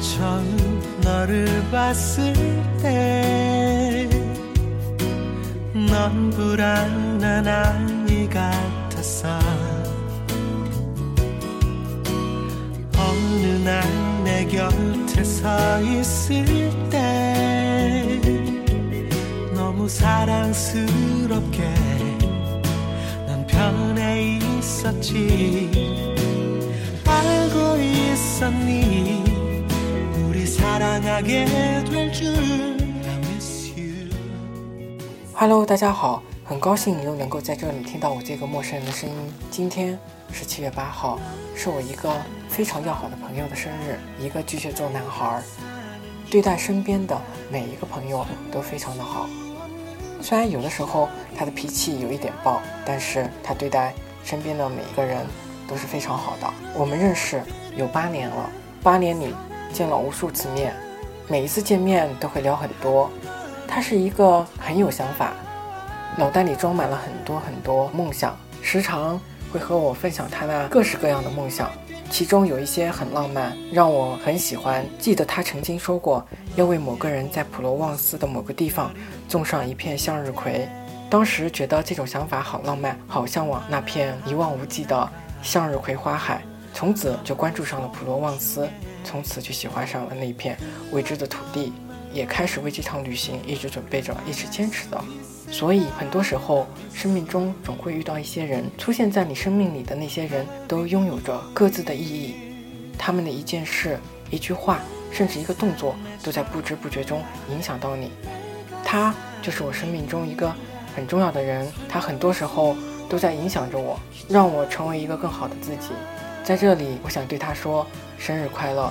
처음 너를 봤을 때 넌 불안한 아이 같았어 어느 날 내 곁에 서 있을 때 너무 사랑스럽게 난 편해 있었지 알고 있었니 Hello，大家好，很高兴又能够在这里听到我这个陌生人的声音。今天是七月八号，是我一个非常要好的朋友的生日，一个巨蟹座男孩，对待身边的每一个朋友都非常的好。虽然有的时候他的脾气有一点暴，但是他对待身边的每一个人都是非常好的。我们认识有八年了，八年里。见了无数次面，每一次见面都会聊很多。他是一个很有想法，脑袋里装满了很多很多梦想，时常会和我分享他那各式各样的梦想。其中有一些很浪漫，让我很喜欢。记得他曾经说过，要为某个人在普罗旺斯的某个地方种上一片向日葵。当时觉得这种想法好浪漫，好向往那片一望无际的向日葵花海。从此就关注上了普罗旺斯。从此就喜欢上了那一片未知的土地，也开始为这场旅行一直准备着，一直坚持着。所以很多时候，生命中总会遇到一些人，出现在你生命里的那些人都拥有着各自的意义。他们的一件事、一句话，甚至一个动作，都在不知不觉中影响到你。他就是我生命中一个很重要的人，他很多时候都在影响着我，让我成为一个更好的自己。在这里，我想对他说：生日快乐！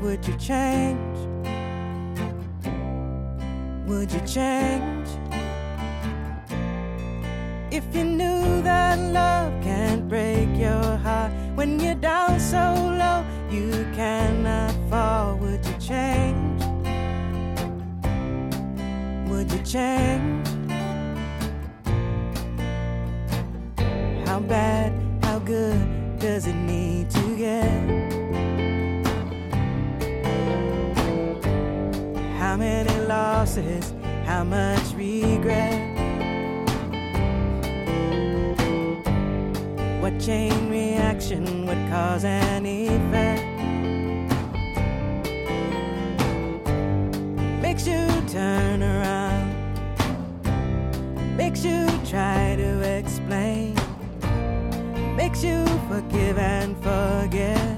would you change? Would you change? If you knew that love can't break your heart when you're down so low, you cannot fall, would you change? Would you change? How many losses? How much regret? What chain reaction would cause an effect? Makes you turn around, makes you try to explain, makes you forgive and forget,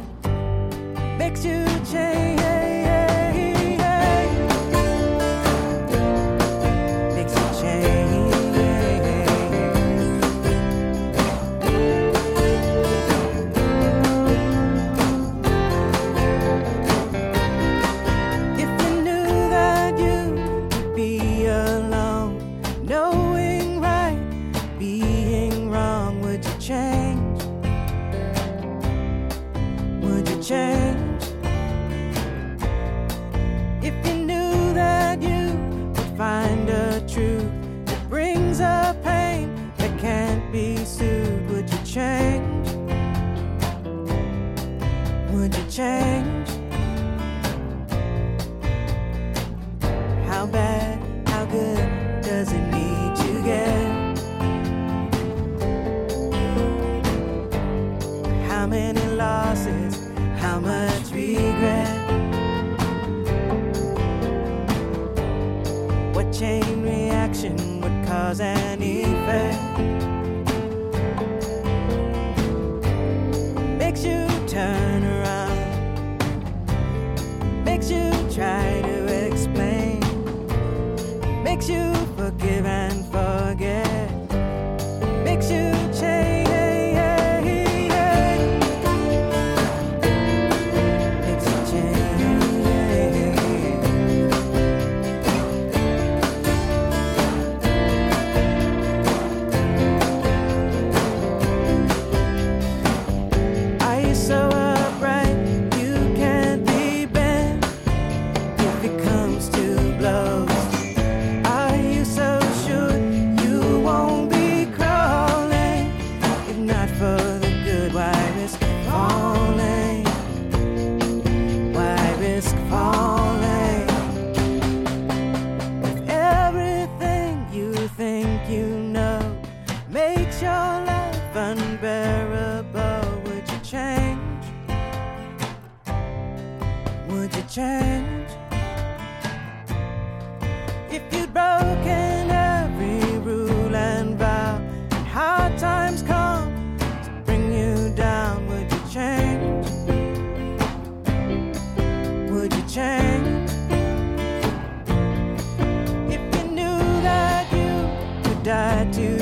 makes you change. change. If you knew that you would find a truth that brings a pain that can't be soothed, would you change? Would you change? How bad, how good does it need to get? How many losses? how much regret. What chain reaction would cause an effect? Makes you turn. change. If you'd broken every rule and vow, and hard times come to bring you down, would you change? Would you change? If you knew that you could die too.